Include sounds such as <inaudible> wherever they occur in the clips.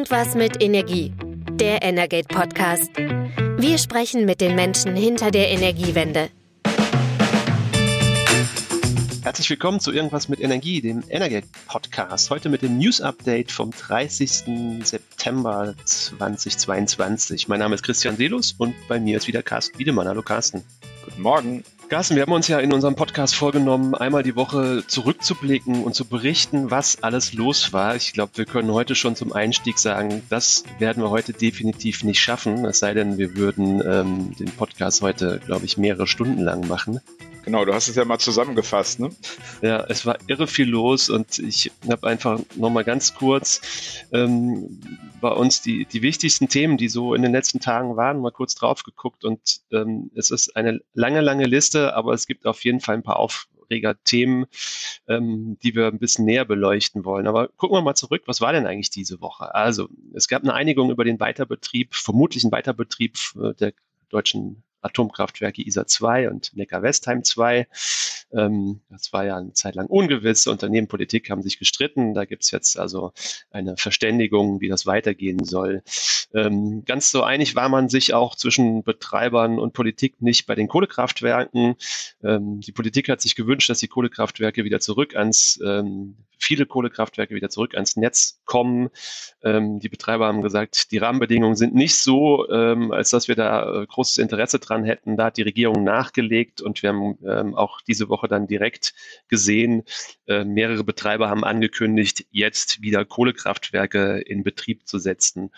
Irgendwas mit Energie. Der Energate Podcast. Wir sprechen mit den Menschen hinter der Energiewende. Herzlich willkommen zu Irgendwas mit Energie, dem Energate Podcast. Heute mit dem News Update vom 30. September 2022. Mein Name ist Christian Selus und bei mir ist wieder Carsten Wiedemann. Hallo Carsten. Guten Morgen. Carsten, wir haben uns ja in unserem Podcast vorgenommen, einmal die Woche zurückzublicken und zu berichten, was alles los war. Ich glaube, wir können heute schon zum Einstieg sagen, das werden wir heute definitiv nicht schaffen, es sei denn, wir würden ähm, den Podcast heute, glaube ich, mehrere Stunden lang machen. Genau, du hast es ja mal zusammengefasst, ne? Ja, es war irre viel los und ich habe einfach nochmal ganz kurz ähm, bei uns die, die wichtigsten Themen, die so in den letzten Tagen waren, mal kurz drauf geguckt und ähm, es ist eine lange, lange Liste, aber es gibt auf jeden Fall ein paar Aufreger-Themen, ähm, die wir ein bisschen näher beleuchten wollen. Aber gucken wir mal zurück, was war denn eigentlich diese Woche? Also, es gab eine Einigung über den Weiterbetrieb, vermutlichen Weiterbetrieb äh, der deutschen Atomkraftwerke ISA 2 und Neckar-Westheim 2. Ähm, das war ja eine Zeit lang ungewiss. Unternehmen, Politik haben sich gestritten. Da gibt's jetzt also eine Verständigung, wie das weitergehen soll. Ähm, ganz so einig war man sich auch zwischen Betreibern und Politik nicht bei den Kohlekraftwerken. Ähm, die Politik hat sich gewünscht, dass die Kohlekraftwerke wieder zurück ans ähm, viele Kohlekraftwerke wieder zurück ans Netz kommen. Ähm, die Betreiber haben gesagt, die Rahmenbedingungen sind nicht so, ähm, als dass wir da äh, großes Interesse dran hätten. Da hat die Regierung nachgelegt und wir haben ähm, auch diese Woche dann direkt gesehen, äh, mehrere Betreiber haben angekündigt, jetzt wieder Kohlekraftwerke in Betrieb zu setzen,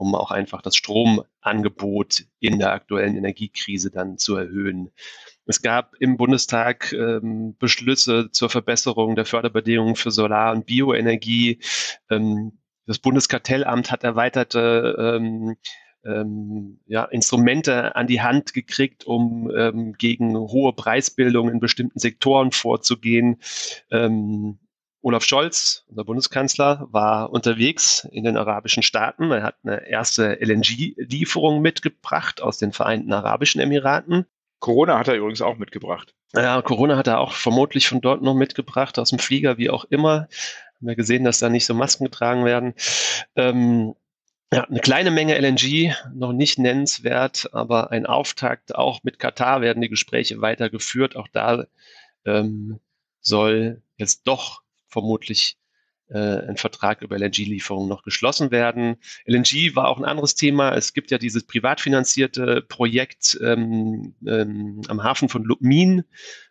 um auch einfach das Stromangebot in der aktuellen Energiekrise dann zu erhöhen. Es gab im Bundestag ähm, Beschlüsse zur Verbesserung der Förderbedingungen für Solar- und Bioenergie. Ähm, das Bundeskartellamt hat erweiterte ähm, ähm, ja, Instrumente an die Hand gekriegt, um ähm, gegen hohe Preisbildung in bestimmten Sektoren vorzugehen. Ähm, Olaf Scholz, unser Bundeskanzler, war unterwegs in den arabischen Staaten. Er hat eine erste LNG-Lieferung mitgebracht aus den Vereinten Arabischen Emiraten. Corona hat er übrigens auch mitgebracht. Ja, Corona hat er auch vermutlich von dort noch mitgebracht, aus dem Flieger, wie auch immer. Haben wir gesehen, dass da nicht so Masken getragen werden. Ähm, ja, eine kleine Menge LNG, noch nicht nennenswert, aber ein Auftakt. Auch mit Katar werden die Gespräche weitergeführt. Auch da ähm, soll jetzt doch vermutlich äh, ein Vertrag über LNG-Lieferungen noch geschlossen werden. LNG war auch ein anderes Thema. Es gibt ja dieses privat finanzierte Projekt ähm, ähm, am Hafen von Lubmin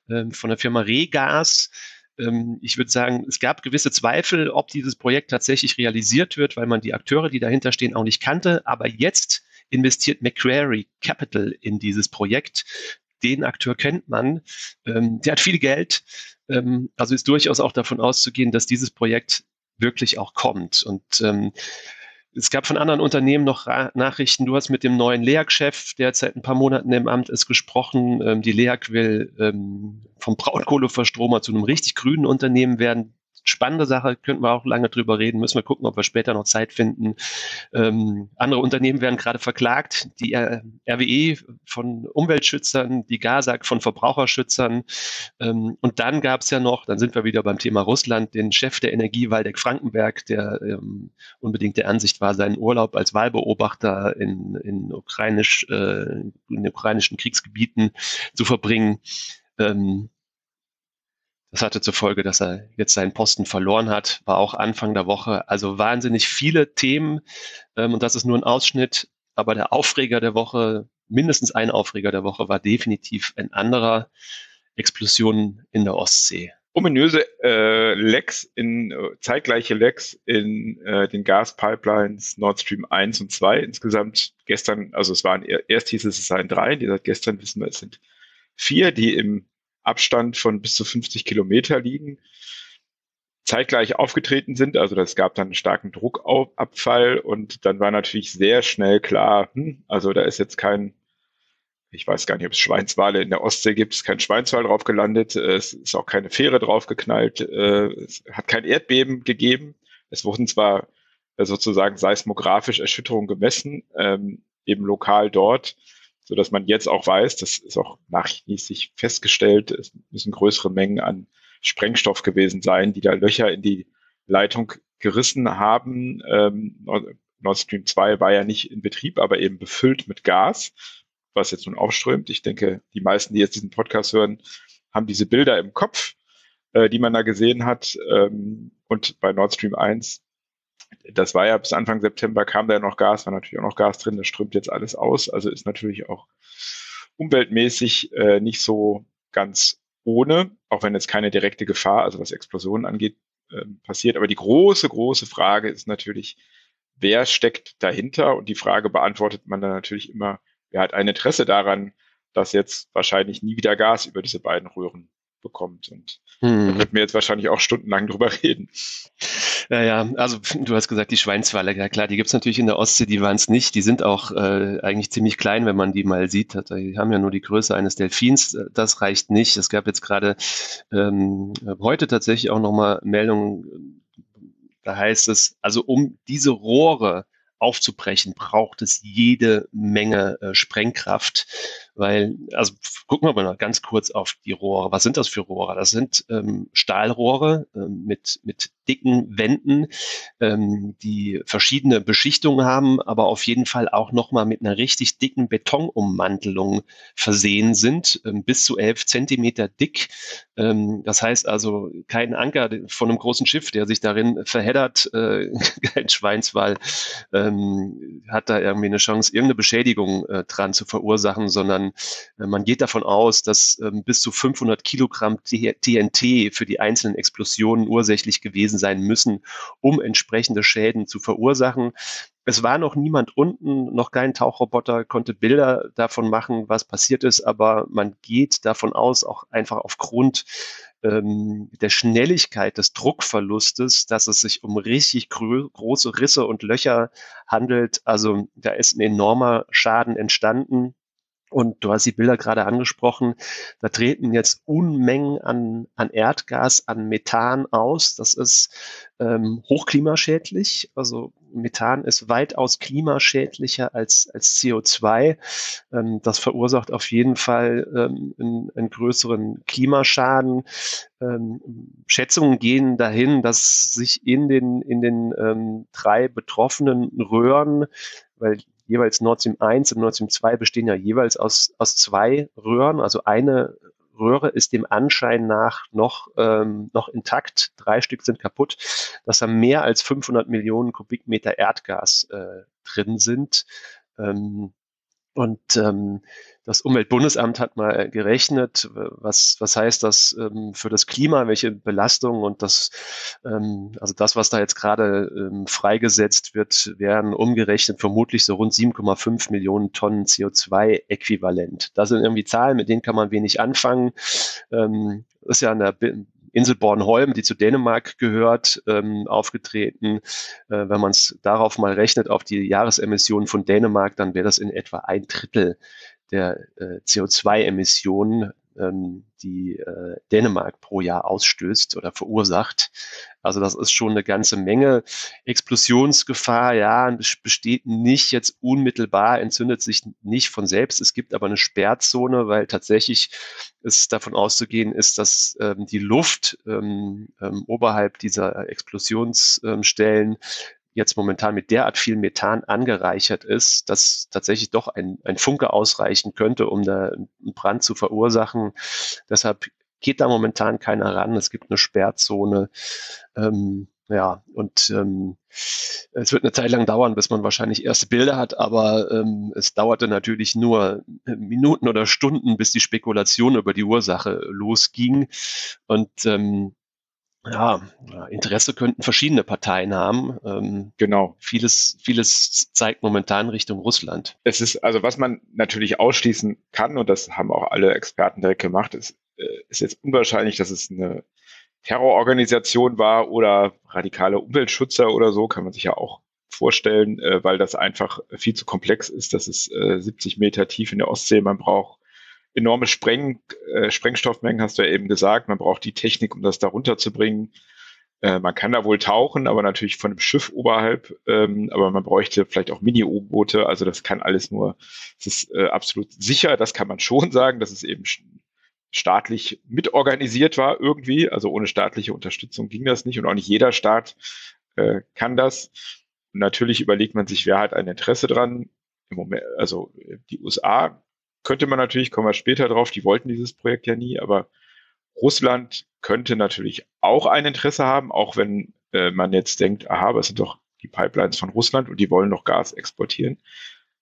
ähm, von der Firma Regas. Ähm, ich würde sagen, es gab gewisse Zweifel, ob dieses Projekt tatsächlich realisiert wird, weil man die Akteure, die dahinter stehen, auch nicht kannte. Aber jetzt investiert Macquarie Capital in dieses Projekt. Den Akteur kennt man. Ähm, der hat viel Geld. Ähm, also ist durchaus auch davon auszugehen, dass dieses Projekt wirklich auch kommt. Und ähm, es gab von anderen Unternehmen noch Ra Nachrichten. Du hast mit dem neuen LEAG-Chef, der seit ein paar Monaten im Amt ist, gesprochen. Ähm, die LEAG will ähm, vom Braunkohleverstromer zu einem richtig grünen Unternehmen werden spannende Sache, könnten wir auch lange drüber reden, müssen wir gucken, ob wir später noch Zeit finden. Ähm, andere Unternehmen werden gerade verklagt, die RWE von Umweltschützern, die GASAG von Verbraucherschützern. Ähm, und dann gab es ja noch, dann sind wir wieder beim Thema Russland, den Chef der Energie, Waldeck Frankenberg, der ähm, unbedingt der Ansicht war, seinen Urlaub als Wahlbeobachter in, in, ukrainisch, äh, in ukrainischen Kriegsgebieten zu verbringen. Ähm, das hatte zur Folge, dass er jetzt seinen Posten verloren hat, war auch Anfang der Woche. Also wahnsinnig viele Themen ähm, und das ist nur ein Ausschnitt. Aber der Aufreger der Woche, mindestens ein Aufreger der Woche, war definitiv ein anderer Explosion in der Ostsee. Ominöse äh, Lecks in äh, zeitgleiche Lecks in äh, den Gaspipelines Nord Stream 1 und 2. Insgesamt gestern, also es waren erst hieß es, es seien drei, die seit gestern wissen wir, es sind vier, die im Abstand von bis zu 50 Kilometer liegen, zeitgleich aufgetreten sind. Also das gab dann einen starken Druckabfall und dann war natürlich sehr schnell klar, hm, also da ist jetzt kein, ich weiß gar nicht, ob es Schweinswale in der Ostsee gibt, es ist kein Schweinswal drauf gelandet, es ist auch keine Fähre drauf geknallt, äh, es hat kein Erdbeben gegeben. Es wurden zwar sozusagen seismografisch Erschütterungen gemessen, ähm, eben lokal dort, so dass man jetzt auch weiß, das ist auch nachweislich festgestellt, es müssen größere Mengen an Sprengstoff gewesen sein, die da Löcher in die Leitung gerissen haben. Ähm, Nord Stream 2 war ja nicht in Betrieb, aber eben befüllt mit Gas, was jetzt nun aufströmt. Ich denke, die meisten, die jetzt diesen Podcast hören, haben diese Bilder im Kopf, äh, die man da gesehen hat. Ähm, und bei Nord Stream 1, das war ja bis Anfang September kam da ja noch Gas, war natürlich auch noch Gas drin, das strömt jetzt alles aus. Also ist natürlich auch umweltmäßig äh, nicht so ganz ohne, auch wenn jetzt keine direkte Gefahr, also was Explosionen angeht, äh, passiert. Aber die große, große Frage ist natürlich, wer steckt dahinter? Und die Frage beantwortet man dann natürlich immer, wer hat ein Interesse daran, dass jetzt wahrscheinlich nie wieder Gas über diese beiden Röhren bekommt. Und hm. da könnten wir jetzt wahrscheinlich auch stundenlang drüber <laughs> reden. Ja, ja, also du hast gesagt, die Schweinswale, ja klar, die gibt's natürlich in der Ostsee, die waren es nicht. Die sind auch äh, eigentlich ziemlich klein, wenn man die mal sieht. Die haben ja nur die Größe eines Delfins. Das reicht nicht. Es gab jetzt gerade ähm, heute tatsächlich auch nochmal Meldungen, da heißt es, also um diese Rohre aufzubrechen, braucht es jede Menge äh, Sprengkraft, weil, also gucken wir mal ganz kurz auf die Rohre. Was sind das für Rohre? Das sind ähm, Stahlrohre ähm, mit, mit dicken Wänden, ähm, die verschiedene Beschichtungen haben, aber auf jeden Fall auch nochmal mit einer richtig dicken Betonummantelung versehen sind, ähm, bis zu elf Zentimeter dick. Ähm, das heißt also kein Anker von einem großen Schiff, der sich darin verheddert, äh, <laughs> kein Schweinswall, äh, ähm, hat da irgendwie eine Chance, irgendeine Beschädigung äh, dran zu verursachen, sondern äh, man geht davon aus, dass ähm, bis zu 500 Kilogramm TNT für die einzelnen Explosionen ursächlich gewesen sein müssen, um entsprechende Schäden zu verursachen. Es war noch niemand unten, noch kein Tauchroboter konnte Bilder davon machen, was passiert ist, aber man geht davon aus, auch einfach aufgrund ähm, der Schnelligkeit des Druckverlustes, dass es sich um richtig große Risse und Löcher handelt. Also da ist ein enormer Schaden entstanden. Und du hast die Bilder gerade angesprochen. Da treten jetzt Unmengen an, an Erdgas, an Methan aus. Das ist ähm, hochklimaschädlich. Also Methan ist weitaus klimaschädlicher als, als CO2. Ähm, das verursacht auf jeden Fall ähm, einen, einen größeren Klimaschaden. Ähm, Schätzungen gehen dahin, dass sich in den, in den ähm, drei betroffenen Röhren, weil jeweils Nord Stream 1 und Nord Stream 2 bestehen ja jeweils aus, aus zwei Röhren. Also eine Röhre ist dem Anschein nach noch, ähm, noch intakt. Drei Stück sind kaputt. Dass da mehr als 500 Millionen Kubikmeter Erdgas äh, drin sind. Ähm, und ähm, das Umweltbundesamt hat mal gerechnet, was, was heißt das ähm, für das Klima, welche Belastung und das, ähm, also das, was da jetzt gerade ähm, freigesetzt wird, wären umgerechnet vermutlich so rund 7,5 Millionen Tonnen CO2-Äquivalent. Das sind irgendwie Zahlen, mit denen kann man wenig anfangen. Ähm, ist ja an der Insel Bornholm, die zu Dänemark gehört, ähm, aufgetreten. Äh, wenn man es darauf mal rechnet, auf die Jahresemissionen von Dänemark, dann wäre das in etwa ein Drittel der äh, CO2-Emissionen, ähm, die äh, Dänemark pro Jahr ausstößt oder verursacht. Also das ist schon eine ganze Menge. Explosionsgefahr, ja, besteht nicht jetzt unmittelbar, entzündet sich nicht von selbst. Es gibt aber eine Sperrzone, weil tatsächlich ist davon auszugehen ist, dass ähm, die Luft ähm, ähm, oberhalb dieser Explosionsstellen jetzt momentan mit derart viel Methan angereichert ist, dass tatsächlich doch ein, ein Funke ausreichen könnte, um da einen Brand zu verursachen. Deshalb geht da momentan keiner ran. Es gibt eine Sperrzone. Ähm, ja, und ähm, es wird eine Zeit lang dauern, bis man wahrscheinlich erste Bilder hat, aber ähm, es dauerte natürlich nur Minuten oder Stunden, bis die Spekulation über die Ursache losging. Und ähm, ja, Interesse könnten verschiedene Parteien haben. Ähm, genau. Vieles, vieles zeigt momentan Richtung Russland. Es ist, also was man natürlich ausschließen kann, und das haben auch alle Experten direkt gemacht, ist, äh, ist jetzt unwahrscheinlich, dass es eine Terrororganisation war oder radikale Umweltschützer oder so, kann man sich ja auch vorstellen, äh, weil das einfach viel zu komplex ist. Das ist äh, 70 Meter tief in der Ostsee. Man braucht enorme Spreng, äh, Sprengstoffmengen, hast du ja eben gesagt. Man braucht die Technik, um das da runterzubringen. Äh, man kann da wohl tauchen, aber natürlich von einem Schiff oberhalb. Ähm, aber man bräuchte vielleicht auch Mini-U-Boote. Also das kann alles nur, es ist äh, absolut sicher, das kann man schon sagen, dass es eben staatlich mitorganisiert war irgendwie. Also ohne staatliche Unterstützung ging das nicht und auch nicht jeder Staat äh, kann das. natürlich überlegt man sich, wer hat ein Interesse dran. Im Moment, also die USA könnte man natürlich, kommen wir später drauf, die wollten dieses Projekt ja nie, aber Russland könnte natürlich auch ein Interesse haben, auch wenn äh, man jetzt denkt, aha, was sind doch die Pipelines von Russland und die wollen noch Gas exportieren.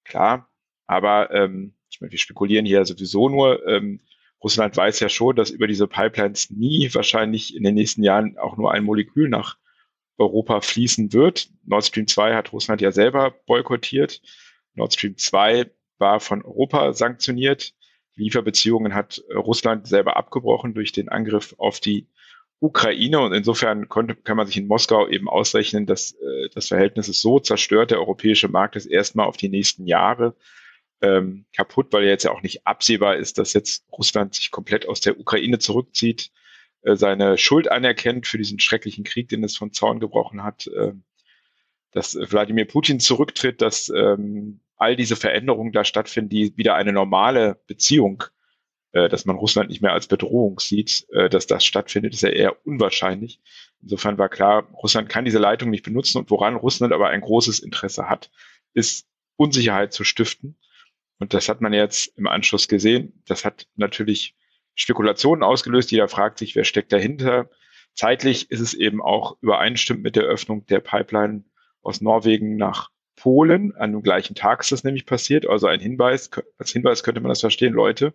Klar, aber ähm, ich meine, wir spekulieren hier sowieso nur. Ähm, Russland weiß ja schon, dass über diese Pipelines nie wahrscheinlich in den nächsten Jahren auch nur ein Molekül nach Europa fließen wird. Nord Stream 2 hat Russland ja selber boykottiert. Nord Stream 2 war von Europa sanktioniert. Lieferbeziehungen hat Russland selber abgebrochen durch den Angriff auf die Ukraine und insofern konnte, kann man sich in Moskau eben ausrechnen, dass äh, das Verhältnis ist so zerstört, der europäische Markt ist erstmal auf die nächsten Jahre ähm, kaputt, weil jetzt ja auch nicht absehbar ist, dass jetzt Russland sich komplett aus der Ukraine zurückzieht, äh, seine Schuld anerkennt für diesen schrecklichen Krieg, den es von Zorn gebrochen hat, äh, dass Wladimir Putin zurücktritt, dass ähm, all diese Veränderungen da stattfinden, die wieder eine normale Beziehung äh, dass man Russland nicht mehr als Bedrohung sieht, äh, dass das stattfindet, ist ja eher unwahrscheinlich. Insofern war klar, Russland kann diese Leitung nicht benutzen und woran Russland aber ein großes Interesse hat, ist Unsicherheit zu stiften. Und das hat man jetzt im Anschluss gesehen. Das hat natürlich Spekulationen ausgelöst. Jeder fragt sich, wer steckt dahinter. Zeitlich ist es eben auch übereinstimmend mit der Öffnung der Pipeline aus Norwegen nach Polen. An dem gleichen Tag ist das nämlich passiert. Also ein Hinweis, als Hinweis könnte man das verstehen, Leute,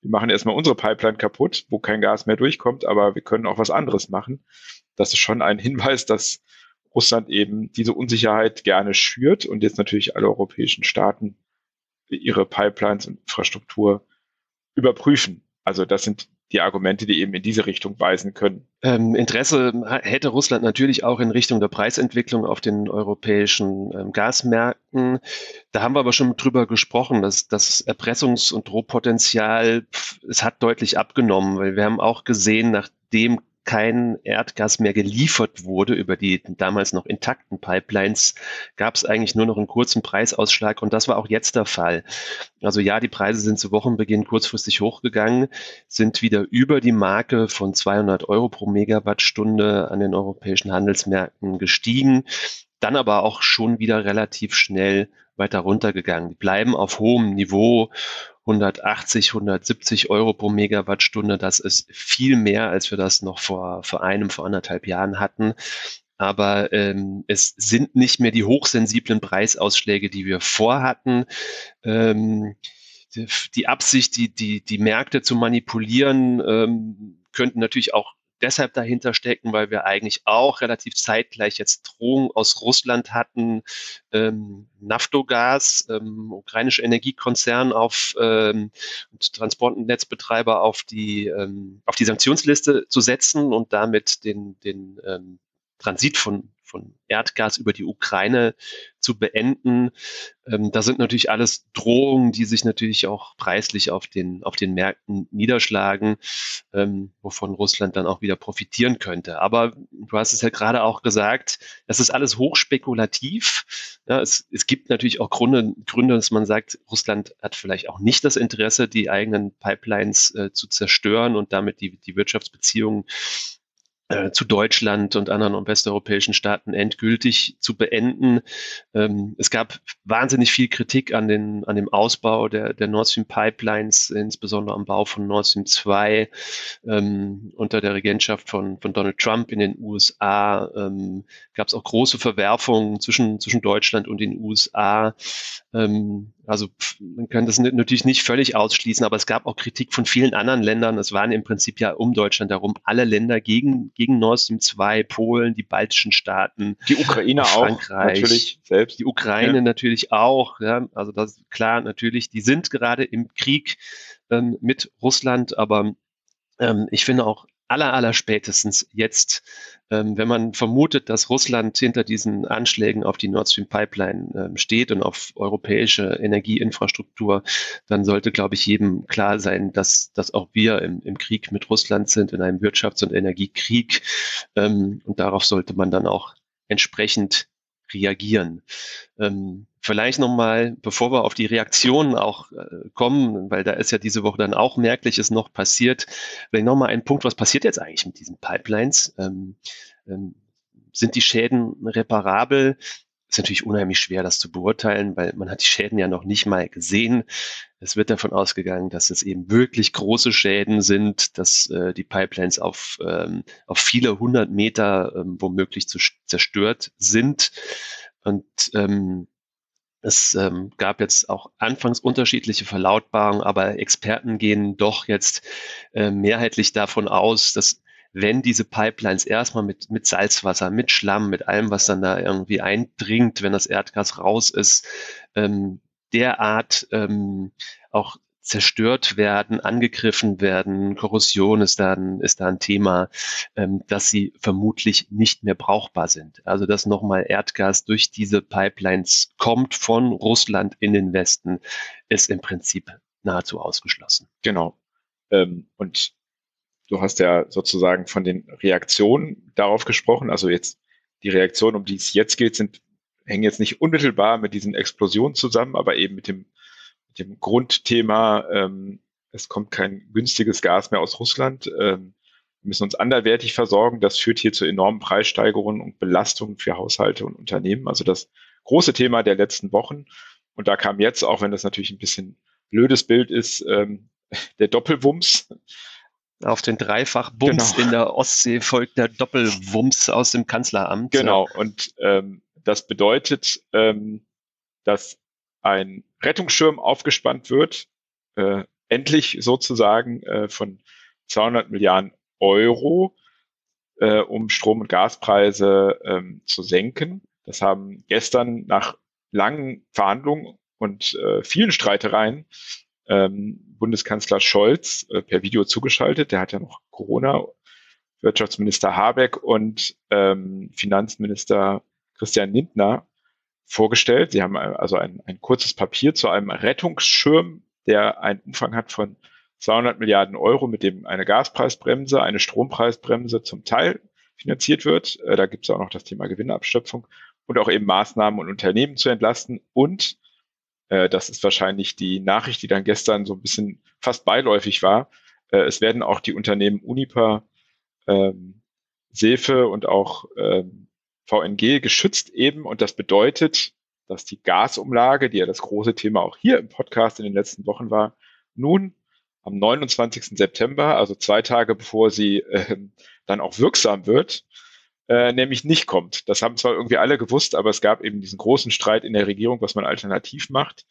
wir machen erstmal unsere Pipeline kaputt, wo kein Gas mehr durchkommt, aber wir können auch was anderes machen. Das ist schon ein Hinweis, dass Russland eben diese Unsicherheit gerne schürt und jetzt natürlich alle europäischen Staaten ihre Pipelines und Infrastruktur überprüfen. Also das sind die Argumente, die eben in diese Richtung weisen können. Ähm, Interesse hätte Russland natürlich auch in Richtung der Preisentwicklung auf den europäischen ähm, Gasmärkten. Da haben wir aber schon drüber gesprochen, dass das Erpressungs- und Drohpotenzial, es hat deutlich abgenommen, weil wir haben auch gesehen, nachdem kein Erdgas mehr geliefert wurde über die damals noch intakten Pipelines, gab es eigentlich nur noch einen kurzen Preisausschlag und das war auch jetzt der Fall. Also ja, die Preise sind zu Wochenbeginn kurzfristig hochgegangen, sind wieder über die Marke von 200 Euro pro Megawattstunde an den europäischen Handelsmärkten gestiegen, dann aber auch schon wieder relativ schnell weiter runtergegangen. Die bleiben auf hohem Niveau 180, 170 Euro pro Megawattstunde. Das ist viel mehr, als wir das noch vor, vor einem, vor anderthalb Jahren hatten. Aber ähm, es sind nicht mehr die hochsensiblen Preisausschläge, die wir vorhatten. Ähm, die, die Absicht, die, die, die Märkte zu manipulieren, ähm, könnten natürlich auch deshalb dahinter stecken, weil wir eigentlich auch relativ zeitgleich jetzt Drohungen aus Russland hatten, ähm, Naftogas, ähm, ukrainische Energiekonzern auf ähm, Transportnetzbetreiber auf die ähm, auf die Sanktionsliste zu setzen und damit den den ähm, Transit von von Erdgas über die Ukraine zu beenden. Ähm, da sind natürlich alles Drohungen, die sich natürlich auch preislich auf den, auf den Märkten niederschlagen, ähm, wovon Russland dann auch wieder profitieren könnte. Aber du hast es ja gerade auch gesagt, das ist alles hochspekulativ. Ja, es, es gibt natürlich auch Gründe, Gründe, dass man sagt, Russland hat vielleicht auch nicht das Interesse, die eigenen Pipelines äh, zu zerstören und damit die, die Wirtschaftsbeziehungen äh, zu Deutschland und anderen westeuropäischen Staaten endgültig zu beenden. Ähm, es gab wahnsinnig viel Kritik an, den, an dem Ausbau der, der Nord Stream Pipelines, insbesondere am Bau von Nord Stream 2 ähm, unter der Regentschaft von, von Donald Trump in den USA. Ähm, gab es auch große Verwerfungen zwischen, zwischen Deutschland und den USA. Also man kann das natürlich nicht völlig ausschließen, aber es gab auch Kritik von vielen anderen Ländern. Es waren im Prinzip ja um Deutschland herum alle Länder gegen, gegen Nord Stream 2, Polen, die baltischen Staaten. Die Ukraine Frankreich, auch natürlich selbst. Die Ukraine ja. natürlich auch. Ja. Also das ist klar, natürlich, die sind gerade im Krieg ähm, mit Russland, aber ähm, ich finde auch aller, aller spätestens jetzt, ähm, wenn man vermutet, dass Russland hinter diesen Anschlägen auf die Nord Stream Pipeline ähm, steht und auf europäische Energieinfrastruktur, dann sollte, glaube ich, jedem klar sein, dass, dass auch wir im, im Krieg mit Russland sind, in einem Wirtschafts- und Energiekrieg. Ähm, und darauf sollte man dann auch entsprechend reagieren. Ähm, vielleicht nochmal, bevor wir auf die Reaktionen auch äh, kommen, weil da ist ja diese Woche dann auch Merkliches noch passiert, vielleicht nochmal ein Punkt, was passiert jetzt eigentlich mit diesen Pipelines? Ähm, ähm, sind die Schäden reparabel? ist natürlich unheimlich schwer, das zu beurteilen, weil man hat die Schäden ja noch nicht mal gesehen. Es wird davon ausgegangen, dass es eben wirklich große Schäden sind, dass äh, die Pipelines auf, ähm, auf viele hundert Meter ähm, womöglich zerstört sind. Und ähm, es ähm, gab jetzt auch anfangs unterschiedliche Verlautbarungen, aber Experten gehen doch jetzt äh, mehrheitlich davon aus, dass wenn diese Pipelines erstmal mit, mit Salzwasser, mit Schlamm, mit allem, was dann da irgendwie eindringt, wenn das Erdgas raus ist, ähm, derart ähm, auch zerstört werden, angegriffen werden. Korrosion ist dann ist da ein Thema, ähm, dass sie vermutlich nicht mehr brauchbar sind. Also dass nochmal Erdgas durch diese Pipelines kommt von Russland in den Westen, ist im Prinzip nahezu ausgeschlossen. Genau. Ähm, und du hast ja sozusagen von den Reaktionen darauf gesprochen. Also jetzt die Reaktionen, um die es jetzt geht, sind hängen jetzt nicht unmittelbar mit diesen Explosionen zusammen, aber eben mit dem, dem Grundthema, ähm, es kommt kein günstiges Gas mehr aus Russland. Ähm, wir müssen uns anderwertig versorgen. Das führt hier zu enormen Preissteigerungen und Belastungen für Haushalte und Unternehmen. Also das große Thema der letzten Wochen. Und da kam jetzt, auch wenn das natürlich ein bisschen blödes Bild ist, ähm, <laughs> der Doppelwumms. Auf den Dreifachbums genau. in der Ostsee folgt der Doppelwumms aus dem Kanzleramt. Genau. Und ähm, das bedeutet, ähm, dass ein Rettungsschirm aufgespannt wird, äh, endlich sozusagen äh, von 200 Milliarden Euro, äh, um Strom- und Gaspreise ähm, zu senken. Das haben gestern nach langen Verhandlungen und äh, vielen Streitereien ähm, Bundeskanzler Scholz äh, per Video zugeschaltet. Der hat ja noch Corona. Wirtschaftsminister Habeck und ähm, Finanzminister Christian Lindner vorgestellt. Sie haben also ein, ein kurzes Papier zu einem Rettungsschirm, der einen Umfang hat von 200 Milliarden Euro, mit dem eine Gaspreisbremse, eine Strompreisbremse zum Teil finanziert wird. Äh, da gibt es auch noch das Thema Gewinnabschöpfung und auch eben Maßnahmen und Unternehmen zu entlasten. Und äh, das ist wahrscheinlich die Nachricht, die dann gestern so ein bisschen fast beiläufig war. Äh, es werden auch die Unternehmen Uniper, ähm, Sefe und auch ähm, VNG geschützt eben und das bedeutet, dass die Gasumlage, die ja das große Thema auch hier im Podcast in den letzten Wochen war, nun am 29. September, also zwei Tage bevor sie äh, dann auch wirksam wird, äh, nämlich nicht kommt. Das haben zwar irgendwie alle gewusst, aber es gab eben diesen großen Streit in der Regierung, was man alternativ macht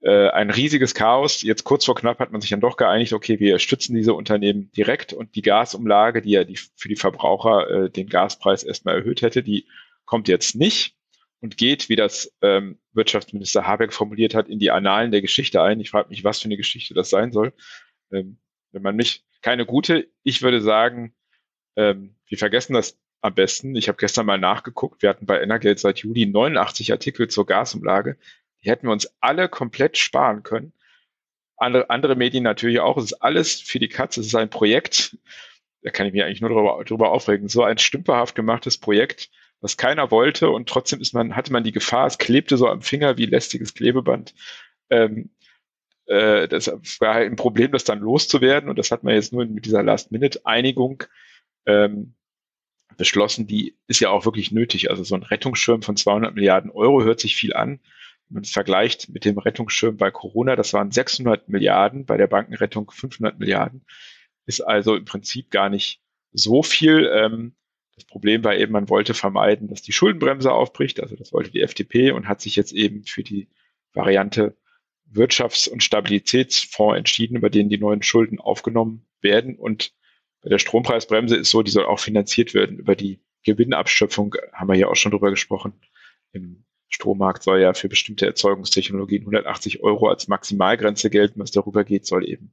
äh, ein riesiges Chaos. Jetzt kurz vor knapp hat man sich dann doch geeinigt, okay, wir stützen diese Unternehmen direkt und die Gasumlage, die ja die, für die Verbraucher äh, den Gaspreis erstmal erhöht hätte, die kommt jetzt nicht und geht, wie das ähm, Wirtschaftsminister Habeck formuliert hat, in die Annalen der Geschichte ein. Ich frage mich, was für eine Geschichte das sein soll. Ähm, wenn man mich, keine gute, ich würde sagen, ähm, wir vergessen das am besten. Ich habe gestern mal nachgeguckt, wir hatten bei Energeld seit Juli 89 Artikel zur Gasumlage. Die hätten wir uns alle komplett sparen können. Andere, andere Medien natürlich auch. Es ist alles für die Katze. Es ist ein Projekt. Da kann ich mich eigentlich nur darüber, darüber aufregen. So ein stümperhaft gemachtes Projekt, was keiner wollte und trotzdem ist man, hatte man die Gefahr, es klebte so am Finger wie lästiges Klebeband. Ähm, äh, das war halt ein Problem, das dann loszuwerden und das hat man jetzt nur mit dieser Last-Minute-Einigung ähm, beschlossen. Die ist ja auch wirklich nötig. Also so ein Rettungsschirm von 200 Milliarden Euro hört sich viel an wenn man es vergleicht mit dem Rettungsschirm bei Corona, das waren 600 Milliarden, bei der Bankenrettung 500 Milliarden, ist also im Prinzip gar nicht so viel. Ähm, das Problem war eben, man wollte vermeiden, dass die Schuldenbremse aufbricht, also das wollte die FDP und hat sich jetzt eben für die Variante Wirtschafts- und Stabilitätsfonds entschieden, über den die neuen Schulden aufgenommen werden. Und bei der Strompreisbremse ist so, die soll auch finanziert werden über die Gewinnabschöpfung, haben wir ja auch schon drüber gesprochen, im Strommarkt soll ja für bestimmte Erzeugungstechnologien 180 Euro als Maximalgrenze gelten. Was darüber geht, soll eben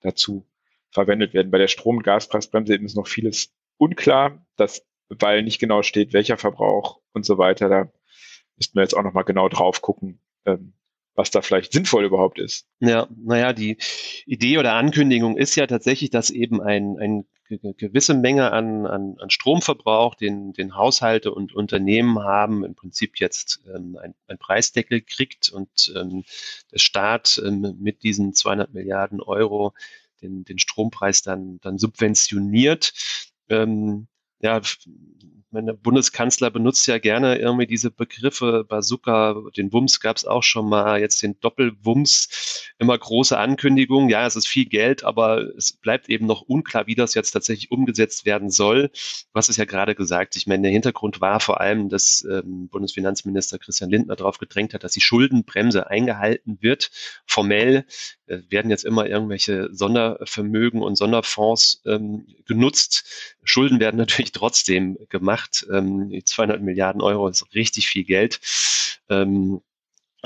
dazu verwendet werden. Bei der Strom- und Gaspreisbremse eben ist noch vieles unklar, dass, weil nicht genau steht, welcher Verbrauch und so weiter. Da müssten wir jetzt auch nochmal genau drauf gucken, ähm, was da vielleicht sinnvoll überhaupt ist. Ja, naja, die Idee oder Ankündigung ist ja tatsächlich, dass eben ein, ein gewisse Menge an, an, an Stromverbrauch, den, den Haushalte und Unternehmen haben, im Prinzip jetzt ähm, ein, ein Preisdeckel kriegt und ähm, der Staat ähm, mit diesen 200 Milliarden Euro den, den Strompreis dann, dann subventioniert. Ähm, ja, meine Bundeskanzler benutzt ja gerne irgendwie diese Begriffe. Bazooka, den Wumms gab es auch schon mal, jetzt den Doppelwumms, immer große Ankündigungen. Ja, es ist viel Geld, aber es bleibt eben noch unklar, wie das jetzt tatsächlich umgesetzt werden soll. Was ist ja gerade gesagt. Ich meine, der Hintergrund war vor allem, dass ähm, Bundesfinanzminister Christian Lindner darauf gedrängt hat, dass die Schuldenbremse eingehalten wird. Formell werden jetzt immer irgendwelche Sondervermögen und Sonderfonds ähm, genutzt. Schulden werden <laughs> natürlich trotzdem gemacht. Ähm, 200 Milliarden Euro ist richtig viel Geld. Ähm,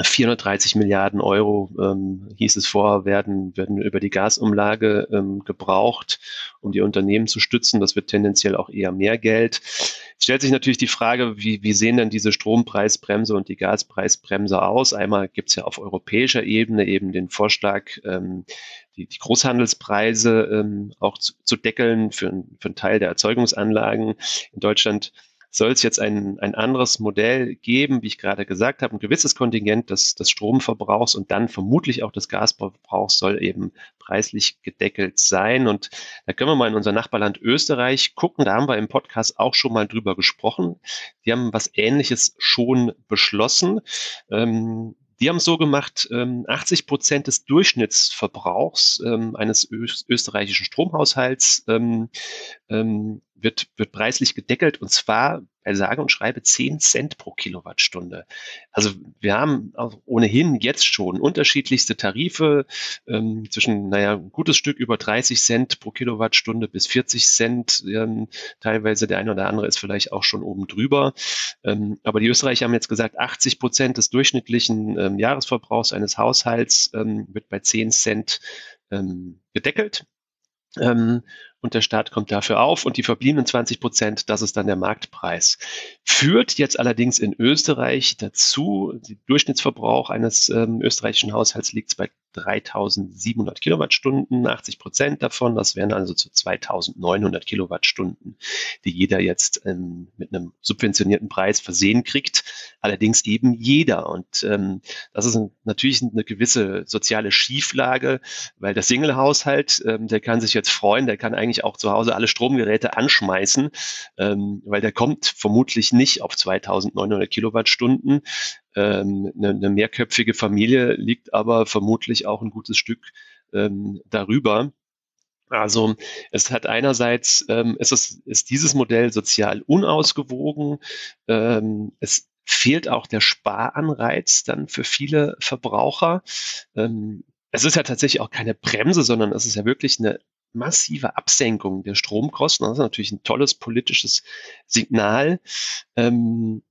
430 Milliarden Euro ähm, hieß es vor, werden, werden über die Gasumlage ähm, gebraucht, um die Unternehmen zu stützen. Das wird tendenziell auch eher mehr Geld. Es stellt sich natürlich die Frage, wie, wie sehen denn diese Strompreisbremse und die Gaspreisbremse aus? Einmal gibt es ja auf europäischer Ebene eben den Vorschlag, ähm, die, die Großhandelspreise ähm, auch zu, zu deckeln für, für einen Teil der Erzeugungsanlagen. In Deutschland soll es jetzt ein, ein anderes Modell geben, wie ich gerade gesagt habe, ein gewisses Kontingent des, des Stromverbrauchs und dann vermutlich auch des Gasverbrauchs soll eben preislich gedeckelt sein. Und da können wir mal in unser Nachbarland Österreich gucken. Da haben wir im Podcast auch schon mal drüber gesprochen. Die haben was Ähnliches schon beschlossen. Ähm, die haben so gemacht, 80 ähm, Prozent des Durchschnittsverbrauchs ähm, eines österreichischen Stromhaushalts ähm, wird, wird preislich gedeckelt und zwar bei sage und schreibe 10 Cent pro Kilowattstunde. Also wir haben ohnehin jetzt schon unterschiedlichste Tarife ähm, zwischen, naja, ein gutes Stück über 30 Cent pro Kilowattstunde bis 40 Cent. Ähm, teilweise der eine oder andere ist vielleicht auch schon oben drüber. Ähm, aber die Österreicher haben jetzt gesagt, 80 Prozent des durchschnittlichen ähm, Jahresverbrauchs eines Haushalts ähm, wird bei 10 Cent ähm, gedeckelt. Ähm, und der Staat kommt dafür auf und die verbliebenen 20 Prozent, das ist dann der Marktpreis. Führt jetzt allerdings in Österreich dazu, der Durchschnittsverbrauch eines ähm, österreichischen Haushalts liegt bei 3700 Kilowattstunden, 80 Prozent davon, das wären also zu 2900 Kilowattstunden, die jeder jetzt ähm, mit einem subventionierten Preis versehen kriegt. Allerdings eben jeder. Und ähm, das ist ein, natürlich eine gewisse soziale Schieflage, weil der Single-Haushalt, ähm, der kann sich jetzt freuen, der kann eigentlich auch zu Hause alle Stromgeräte anschmeißen, ähm, weil der kommt vermutlich nicht auf 2900 Kilowattstunden. Ähm, eine, eine mehrköpfige Familie liegt aber vermutlich auch ein gutes Stück ähm, darüber. Also es hat einerseits, ähm, es ist, ist dieses Modell sozial unausgewogen. Ähm, es fehlt auch der Sparanreiz dann für viele Verbraucher. Ähm, es ist ja tatsächlich auch keine Bremse, sondern es ist ja wirklich eine massive Absenkung der Stromkosten. Das ist natürlich ein tolles politisches Signal. Ähm,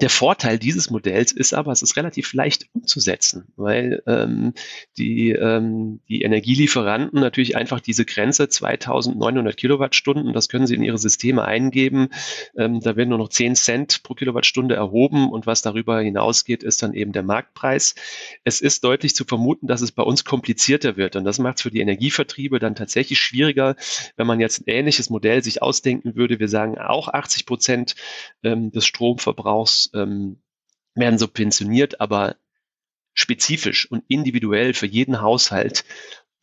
der Vorteil dieses Modells ist aber, es ist relativ leicht umzusetzen, weil ähm, die, ähm, die Energielieferanten natürlich einfach diese Grenze 2900 Kilowattstunden, das können sie in ihre Systeme eingeben. Ähm, da werden nur noch 10 Cent pro Kilowattstunde erhoben und was darüber hinausgeht, ist dann eben der Marktpreis. Es ist deutlich zu vermuten, dass es bei uns komplizierter wird und das macht es für die Energievertriebe dann tatsächlich schwieriger, wenn man jetzt ein ähnliches Modell sich ausdenken würde. Wir sagen auch 80 Prozent ähm, des Stromverbrauchs ähm, werden subventioniert, aber spezifisch und individuell für jeden Haushalt,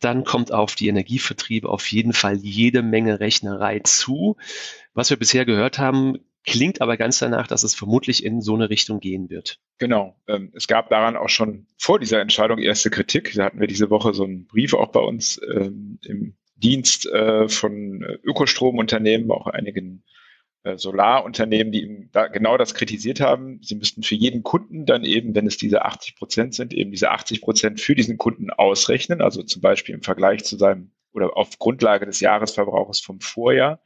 dann kommt auf die Energievertriebe auf jeden Fall jede Menge Rechnerei zu. Was wir bisher gehört haben, klingt aber ganz danach, dass es vermutlich in so eine Richtung gehen wird. Genau. Ähm, es gab daran auch schon vor dieser Entscheidung erste Kritik. Da hatten wir diese Woche so einen Brief auch bei uns ähm, im Dienst äh, von Ökostromunternehmen, auch einigen äh, Solarunternehmen, die eben da genau das kritisiert haben. Sie müssten für jeden Kunden dann eben, wenn es diese 80 Prozent sind, eben diese 80 Prozent für diesen Kunden ausrechnen. Also zum Beispiel im Vergleich zu seinem oder auf Grundlage des Jahresverbrauches vom Vorjahr.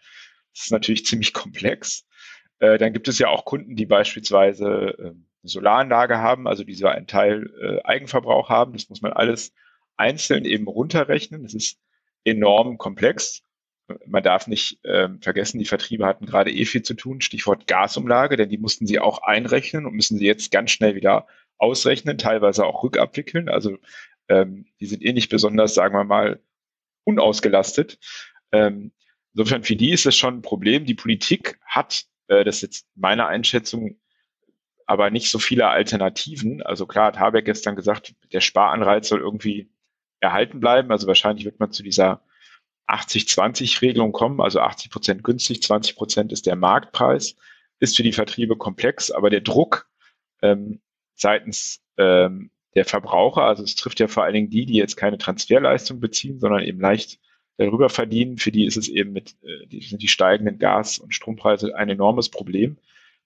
Das ist natürlich ziemlich komplex. Äh, dann gibt es ja auch Kunden, die beispielsweise äh, eine Solaranlage haben, also die so einen Teil äh, Eigenverbrauch haben. Das muss man alles einzeln eben runterrechnen. Das ist enorm komplex man darf nicht äh, vergessen, die Vertriebe hatten gerade eh viel zu tun, Stichwort Gasumlage, denn die mussten sie auch einrechnen und müssen sie jetzt ganz schnell wieder ausrechnen, teilweise auch rückabwickeln. Also ähm, die sind eh nicht besonders, sagen wir mal, unausgelastet. Ähm, insofern für die ist das schon ein Problem. Die Politik hat, äh, das ist jetzt meine Einschätzung, aber nicht so viele Alternativen. Also klar hat Habeck gestern gesagt, der Sparanreiz soll irgendwie erhalten bleiben. Also wahrscheinlich wird man zu dieser 80-20-Regelung kommen, also 80 Prozent günstig, 20 Prozent ist der Marktpreis, ist für die Vertriebe komplex, aber der Druck ähm, seitens ähm, der Verbraucher, also es trifft ja vor allen Dingen die, die jetzt keine Transferleistung beziehen, sondern eben leicht darüber verdienen, für die ist es eben mit, äh, die, sind die steigenden Gas- und Strompreise ein enormes Problem.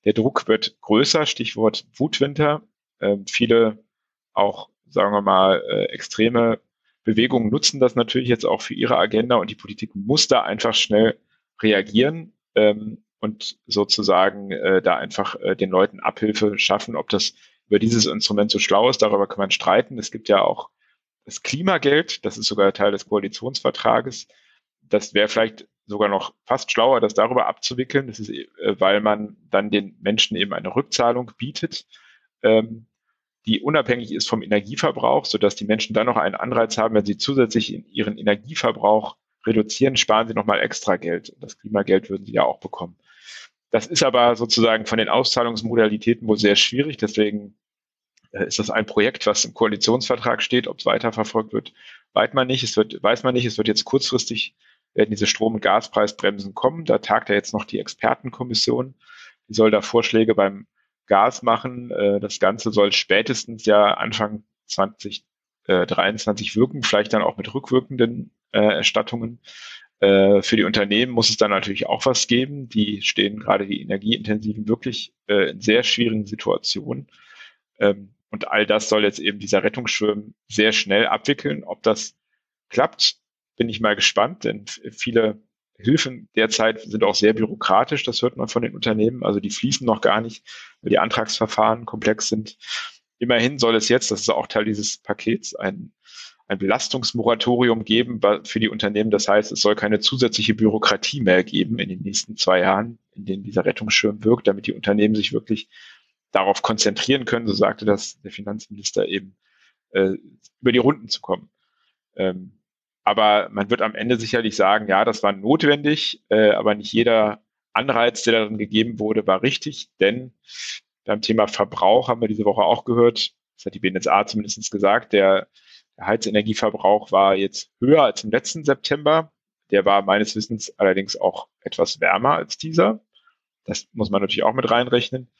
Der Druck wird größer, Stichwort Wutwinter. Ähm, viele auch, sagen wir mal, äh, extreme Bewegungen nutzen das natürlich jetzt auch für ihre Agenda und die Politik muss da einfach schnell reagieren ähm, und sozusagen äh, da einfach äh, den Leuten Abhilfe schaffen. Ob das über dieses Instrument so schlau ist, darüber kann man streiten. Es gibt ja auch das Klimageld, das ist sogar Teil des Koalitionsvertrages. Das wäre vielleicht sogar noch fast schlauer, das darüber abzuwickeln. Das ist, äh, weil man dann den Menschen eben eine Rückzahlung bietet. Ähm, die unabhängig ist vom Energieverbrauch, sodass die Menschen dann noch einen Anreiz haben, wenn sie zusätzlich ihren Energieverbrauch reduzieren, sparen sie nochmal extra Geld. Das Klimageld würden sie ja auch bekommen. Das ist aber sozusagen von den Auszahlungsmodalitäten wohl sehr schwierig. Deswegen äh, ist das ein Projekt, was im Koalitionsvertrag steht. Ob es weiterverfolgt wird, weiß man nicht. Es wird, weiß man nicht. Es wird jetzt kurzfristig werden diese Strom- und Gaspreisbremsen kommen. Da tagt ja jetzt noch die Expertenkommission. Die soll da Vorschläge beim Gas machen. Äh, das Ganze soll spätestens ja Anfang 2023 wirken, vielleicht dann auch mit rückwirkenden äh, Erstattungen. Äh, für die Unternehmen muss es dann natürlich auch was geben. Die stehen gerade die Energieintensiven wirklich in sehr schwierigen Situationen. Ähm, und all das soll jetzt eben dieser Rettungsschirm sehr schnell abwickeln. Ob das klappt, bin ich mal gespannt, denn viele Hilfen derzeit sind auch sehr bürokratisch, das hört man von den Unternehmen. Also die fließen noch gar nicht, weil die Antragsverfahren komplex sind. Immerhin soll es jetzt, das ist auch Teil dieses Pakets, ein, ein Belastungsmoratorium geben für die Unternehmen. Das heißt, es soll keine zusätzliche Bürokratie mehr geben in den nächsten zwei Jahren, in denen dieser Rettungsschirm wirkt, damit die Unternehmen sich wirklich darauf konzentrieren können, so sagte das der Finanzminister eben, äh, über die Runden zu kommen. Ähm, aber man wird am Ende sicherlich sagen, ja, das war notwendig, äh, aber nicht jeder Anreiz, der darin gegeben wurde, war richtig, denn beim Thema Verbrauch haben wir diese Woche auch gehört, das hat die BNSA zumindest gesagt, der, der Heizenergieverbrauch war jetzt höher als im letzten September. Der war meines Wissens allerdings auch etwas wärmer als dieser. Das muss man natürlich auch mit reinrechnen.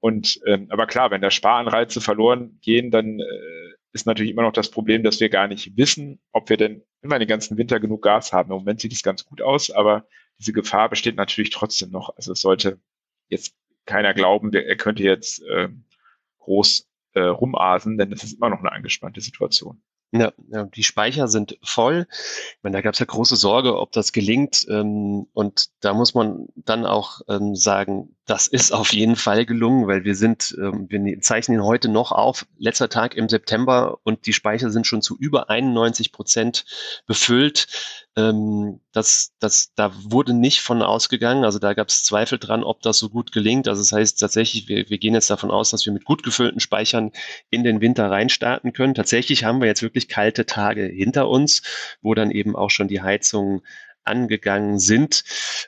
Und ähm, aber klar, wenn da Sparanreize verloren gehen, dann äh, ist natürlich immer noch das Problem, dass wir gar nicht wissen, ob wir denn immer den ganzen Winter genug Gas haben. Im Moment sieht es ganz gut aus, aber diese Gefahr besteht natürlich trotzdem noch. Also es sollte jetzt keiner glauben, er könnte jetzt äh, groß äh, rumasen, denn es ist immer noch eine angespannte Situation. Ja, ja, die Speicher sind voll. Ich meine, da gab es ja große Sorge, ob das gelingt. Ähm, und da muss man dann auch ähm, sagen, das ist auf jeden Fall gelungen, weil wir sind, ähm, wir ne-, zeichnen heute noch auf, letzter Tag im September und die Speicher sind schon zu über 91 Prozent befüllt. Ähm, das, das, da wurde nicht von ausgegangen, also da gab es Zweifel dran, ob das so gut gelingt. Also das heißt tatsächlich, wir, wir gehen jetzt davon aus, dass wir mit gut gefüllten Speichern in den Winter reinstarten können. Tatsächlich haben wir jetzt wirklich kalte Tage hinter uns, wo dann eben auch schon die Heizung angegangen sind.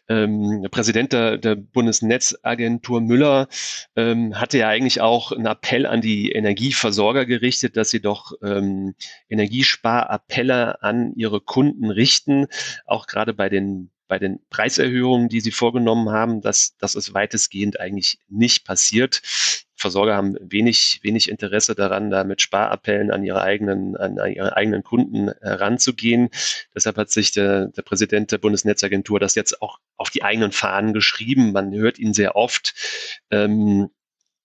Ähm, der Präsident der, der Bundesnetzagentur Müller ähm, hatte ja eigentlich auch einen Appell an die Energieversorger gerichtet, dass sie doch ähm, Energiesparappelle an ihre Kunden richten, auch gerade bei den bei den Preiserhöhungen, die sie vorgenommen haben, dass das ist weitestgehend eigentlich nicht passiert. Versorger haben wenig, wenig Interesse daran, da mit Sparappellen an ihre eigenen, an ihre eigenen Kunden heranzugehen. Deshalb hat sich der, der Präsident der Bundesnetzagentur das jetzt auch auf die eigenen Fahnen geschrieben. Man hört ihn sehr oft. Ähm,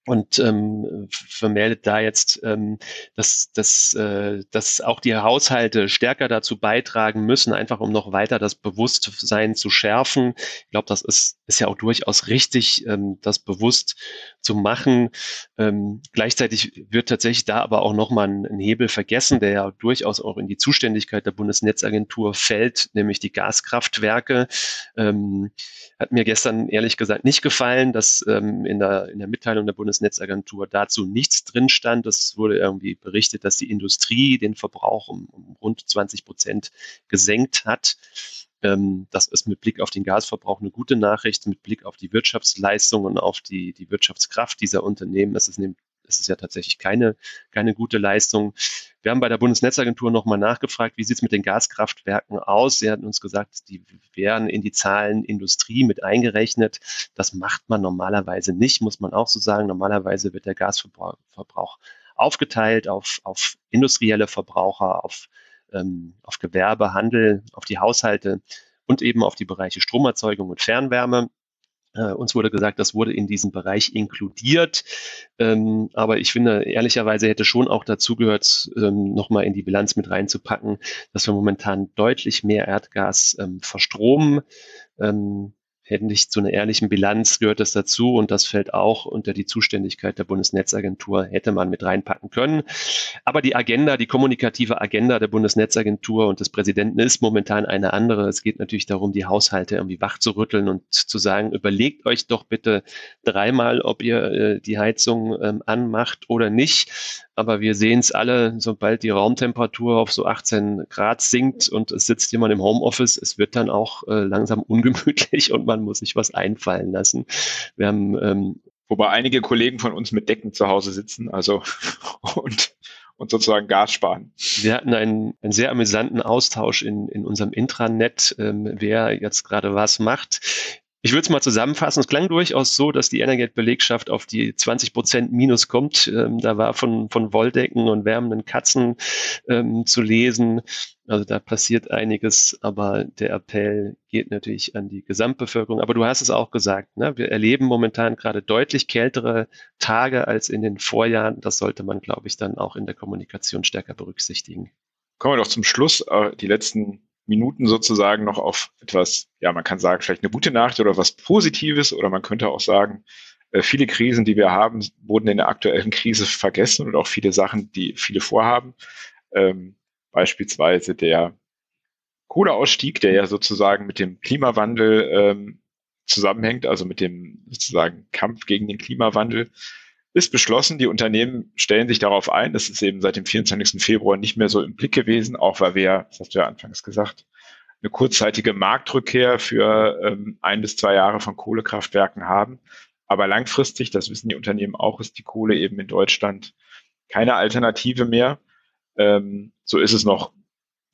und ähm, vermeldet da jetzt, ähm, dass, dass, äh, dass auch die Haushalte stärker dazu beitragen müssen, einfach um noch weiter das Bewusstsein zu schärfen. Ich glaube, das ist, ist ja auch durchaus richtig, ähm, das bewusst zu machen. Ähm, gleichzeitig wird tatsächlich da aber auch nochmal ein, ein Hebel vergessen, der ja durchaus auch in die Zuständigkeit der Bundesnetzagentur fällt, nämlich die Gaskraftwerke. Ähm, hat mir gestern ehrlich gesagt nicht gefallen, dass ähm, in, der, in der Mitteilung der Bundes Bundesnetzagentur dazu nichts drin stand. Es wurde irgendwie berichtet, dass die Industrie den Verbrauch um, um rund 20 Prozent gesenkt hat. Ähm, das ist mit Blick auf den Gasverbrauch eine gute Nachricht. Mit Blick auf die Wirtschaftsleistung und auf die, die Wirtschaftskraft dieser Unternehmen ist es, ist es ja tatsächlich keine, keine gute Leistung. Wir haben bei der Bundesnetzagentur nochmal nachgefragt, wie sieht es mit den Gaskraftwerken aus? Sie hatten uns gesagt, die wären in die Zahlen Industrie mit eingerechnet. Das macht man normalerweise nicht, muss man auch so sagen. Normalerweise wird der Gasverbrauch aufgeteilt auf, auf industrielle Verbraucher, auf, ähm, auf Gewerbe, Handel, auf die Haushalte und eben auf die Bereiche Stromerzeugung und Fernwärme. Äh, uns wurde gesagt, das wurde in diesen Bereich inkludiert. Ähm, aber ich finde, ehrlicherweise hätte schon auch dazu gehört, ähm, nochmal in die Bilanz mit reinzupacken, dass wir momentan deutlich mehr Erdgas ähm, verstromen. Ähm, nicht zu einer ehrlichen Bilanz gehört das dazu und das fällt auch unter die Zuständigkeit der Bundesnetzagentur, hätte man mit reinpacken können. Aber die Agenda, die kommunikative Agenda der Bundesnetzagentur und des Präsidenten ist momentan eine andere. Es geht natürlich darum, die Haushalte irgendwie wach zu rütteln und zu sagen, überlegt euch doch bitte dreimal, ob ihr äh, die Heizung ähm, anmacht oder nicht. Aber wir sehen es alle, sobald die Raumtemperatur auf so 18 Grad sinkt und es sitzt jemand im Homeoffice, es wird dann auch äh, langsam <laughs> ungemütlich und man muss sich was einfallen lassen. Wir haben ähm, Wobei einige Kollegen von uns mit Decken zu Hause sitzen, also <laughs> und, und sozusagen Gas sparen. Wir hatten einen, einen sehr amüsanten Austausch in, in unserem Intranet, ähm, wer jetzt gerade was macht. Ich würde es mal zusammenfassen. Es klang durchaus so, dass die Energate-Belegschaft auf die 20 Prozent Minus kommt. Ähm, da war von, von Wolldecken und wärmenden Katzen ähm, zu lesen. Also da passiert einiges, aber der Appell geht natürlich an die Gesamtbevölkerung. Aber du hast es auch gesagt, ne? wir erleben momentan gerade deutlich kältere Tage als in den Vorjahren. Das sollte man, glaube ich, dann auch in der Kommunikation stärker berücksichtigen. Kommen wir doch zum Schluss. Äh, die letzten Minuten sozusagen noch auf etwas, ja, man kann sagen, vielleicht eine gute Nachricht oder was Positives oder man könnte auch sagen, äh, viele Krisen, die wir haben, wurden in der aktuellen Krise vergessen und auch viele Sachen, die viele vorhaben. Ähm, beispielsweise der Kohleausstieg, der ja sozusagen mit dem Klimawandel ähm, zusammenhängt, also mit dem sozusagen Kampf gegen den Klimawandel ist beschlossen. Die Unternehmen stellen sich darauf ein. Das ist eben seit dem 24. Februar nicht mehr so im Blick gewesen, auch weil wir, das hast du ja anfangs gesagt, eine kurzzeitige Marktrückkehr für ähm, ein bis zwei Jahre von Kohlekraftwerken haben. Aber langfristig, das wissen die Unternehmen auch, ist die Kohle eben in Deutschland keine Alternative mehr. Ähm, so ist es noch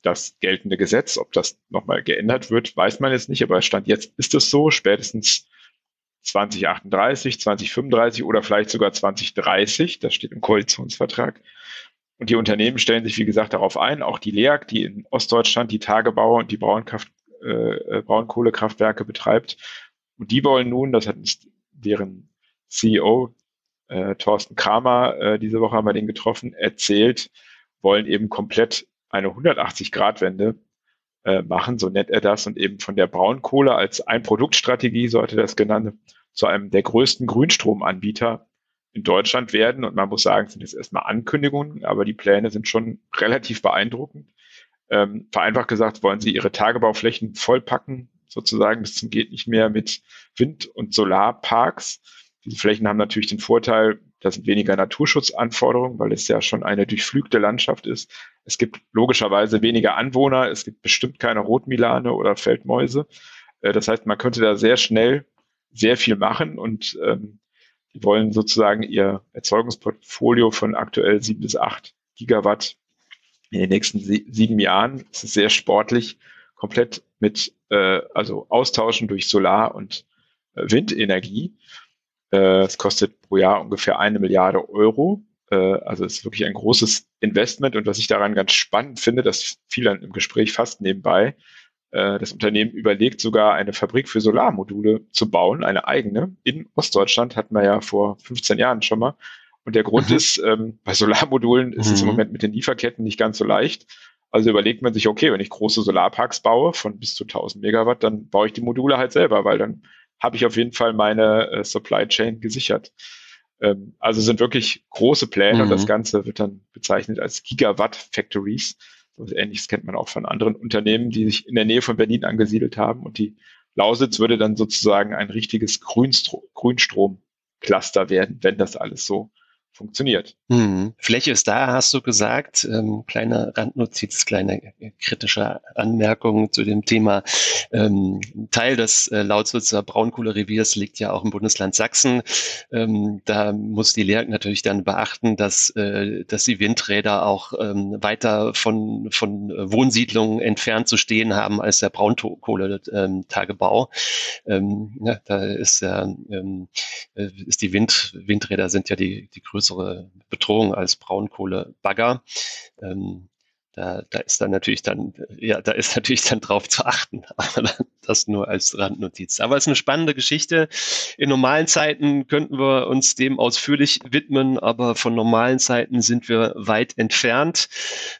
das geltende Gesetz. Ob das nochmal geändert wird, weiß man jetzt nicht. Aber Stand jetzt ist es so. Spätestens 2038, 2035 oder vielleicht sogar 2030. Das steht im Koalitionsvertrag. Und die Unternehmen stellen sich, wie gesagt, darauf ein. Auch die LEAG, die in Ostdeutschland die Tagebau und die Braunkraft, äh, äh, Braunkohlekraftwerke betreibt. Und die wollen nun, das hat deren CEO äh, Thorsten Kramer, äh, diese Woche haben wir den getroffen, erzählt, wollen eben komplett eine 180-Grad-Wende äh, machen, so nennt er das, und eben von der Braunkohle als Ein-Produkt-Strategie, so das genannt, zu einem der größten Grünstromanbieter in Deutschland werden. Und man muss sagen, es sind jetzt erstmal Ankündigungen, aber die Pläne sind schon relativ beeindruckend. Ähm, vereinfacht gesagt, wollen sie ihre Tagebauflächen vollpacken, sozusagen bis zum geht nicht mehr mit Wind- und Solarparks. Diese Flächen haben natürlich den Vorteil, da sind weniger Naturschutzanforderungen, weil es ja schon eine durchflügte Landschaft ist. Es gibt logischerweise weniger Anwohner, es gibt bestimmt keine Rotmilane oder Feldmäuse. Äh, das heißt, man könnte da sehr schnell sehr viel machen und ähm, die wollen sozusagen ihr Erzeugungsportfolio von aktuell sieben bis acht Gigawatt in den nächsten sie sieben Jahren, das ist sehr sportlich, komplett mit, äh, also austauschen durch Solar- und äh, Windenergie. Äh, es kostet pro Jahr ungefähr eine Milliarde Euro. Äh, also es ist wirklich ein großes Investment. Und was ich daran ganz spannend finde, das fiel dann im Gespräch fast nebenbei, äh, das Unternehmen überlegt sogar eine Fabrik für Solarmodule zu bauen, eine eigene. In Ostdeutschland hatten wir ja vor 15 Jahren schon mal. Und der Grund mhm. ist, ähm, bei Solarmodulen ist es im mhm. Moment mit den Lieferketten nicht ganz so leicht. Also überlegt man sich, okay, wenn ich große Solarparks baue von bis zu 1000 Megawatt, dann baue ich die Module halt selber, weil dann habe ich auf jeden Fall meine äh, Supply Chain gesichert. Ähm, also sind wirklich große Pläne mhm. und das mhm. Ganze wird dann bezeichnet als Gigawatt Factories. So Ähnliches kennt man auch von anderen Unternehmen, die sich in der Nähe von Berlin angesiedelt haben und die Lausitz würde dann sozusagen ein richtiges Grünstro Grünstrom-Cluster werden, wenn das alles so funktioniert. Hm. Fläche ist da, hast du gesagt. Ähm, kleine Randnotiz, kleine äh, kritische Anmerkung zu dem Thema. Ähm, Teil des äh, Lautsitzer Braunkohlereviers liegt ja auch im Bundesland Sachsen. Ähm, da muss die LERG natürlich dann beachten, dass, äh, dass die Windräder auch ähm, weiter von, von Wohnsiedlungen entfernt zu stehen haben als der Braunkohletagebau. Ähm, ja, da ist, ja, ähm, äh, ist die Wind, Windräder sind ja die, die größte größere Bedrohung als Braunkohlebagger. Ähm, da, da ist dann natürlich dann, ja, da ist <laughs> natürlich dann drauf zu achten. <laughs> Aber das nur als Randnotiz. Aber es ist eine spannende Geschichte. In normalen Zeiten könnten wir uns dem ausführlich widmen, aber von normalen Zeiten sind wir weit entfernt.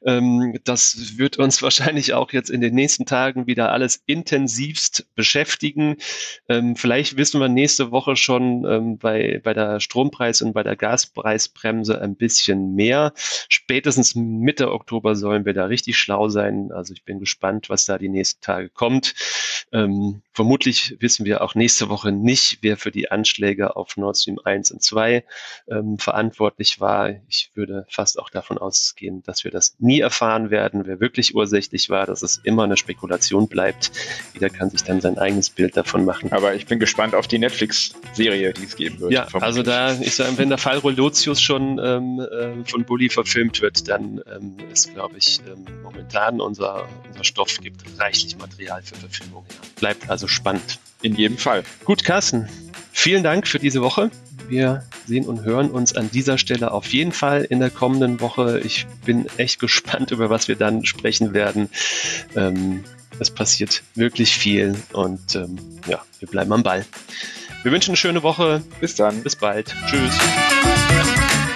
Ähm, das wird uns <laughs> wahrscheinlich auch jetzt in den nächsten Tagen wieder alles intensivst beschäftigen. Ähm, vielleicht wissen wir nächste Woche schon ähm, bei, bei der Strompreis- und bei der Gaspreisbremse ein bisschen mehr. Spätestens Mitte Oktober sollen wir da richtig schlau sein. Also ich bin gespannt, was da die nächsten Tage kommt. Ähm, vermutlich wissen wir auch nächste Woche nicht, wer für die Anschläge auf Nord Stream 1 und 2 ähm, verantwortlich war. Ich würde fast auch davon ausgehen, dass wir das nie erfahren werden, wer wirklich ursächlich war, dass es immer eine Spekulation bleibt. Jeder kann sich dann sein eigenes Bild davon machen. Aber ich bin gespannt auf die Netflix-Serie, die es geben wird. Ja, vermutlich. also da, ich sage, wenn der Fall Rolotius schon ähm, äh, von Bully verfilmt wird, dann ähm, ist, glaube ich, ähm, momentan unser, unser Stoff gibt reichlich Material für Verfilmung. Ja. Bleibt also spannend. In jedem Fall. Gut, Carsten, vielen Dank für diese Woche. Wir sehen und hören uns an dieser Stelle auf jeden Fall in der kommenden Woche. Ich bin echt gespannt, über was wir dann sprechen werden. Ähm, es passiert wirklich viel und ähm, ja, wir bleiben am Ball. Wir wünschen eine schöne Woche. Bis dann. Bis bald. Tschüss.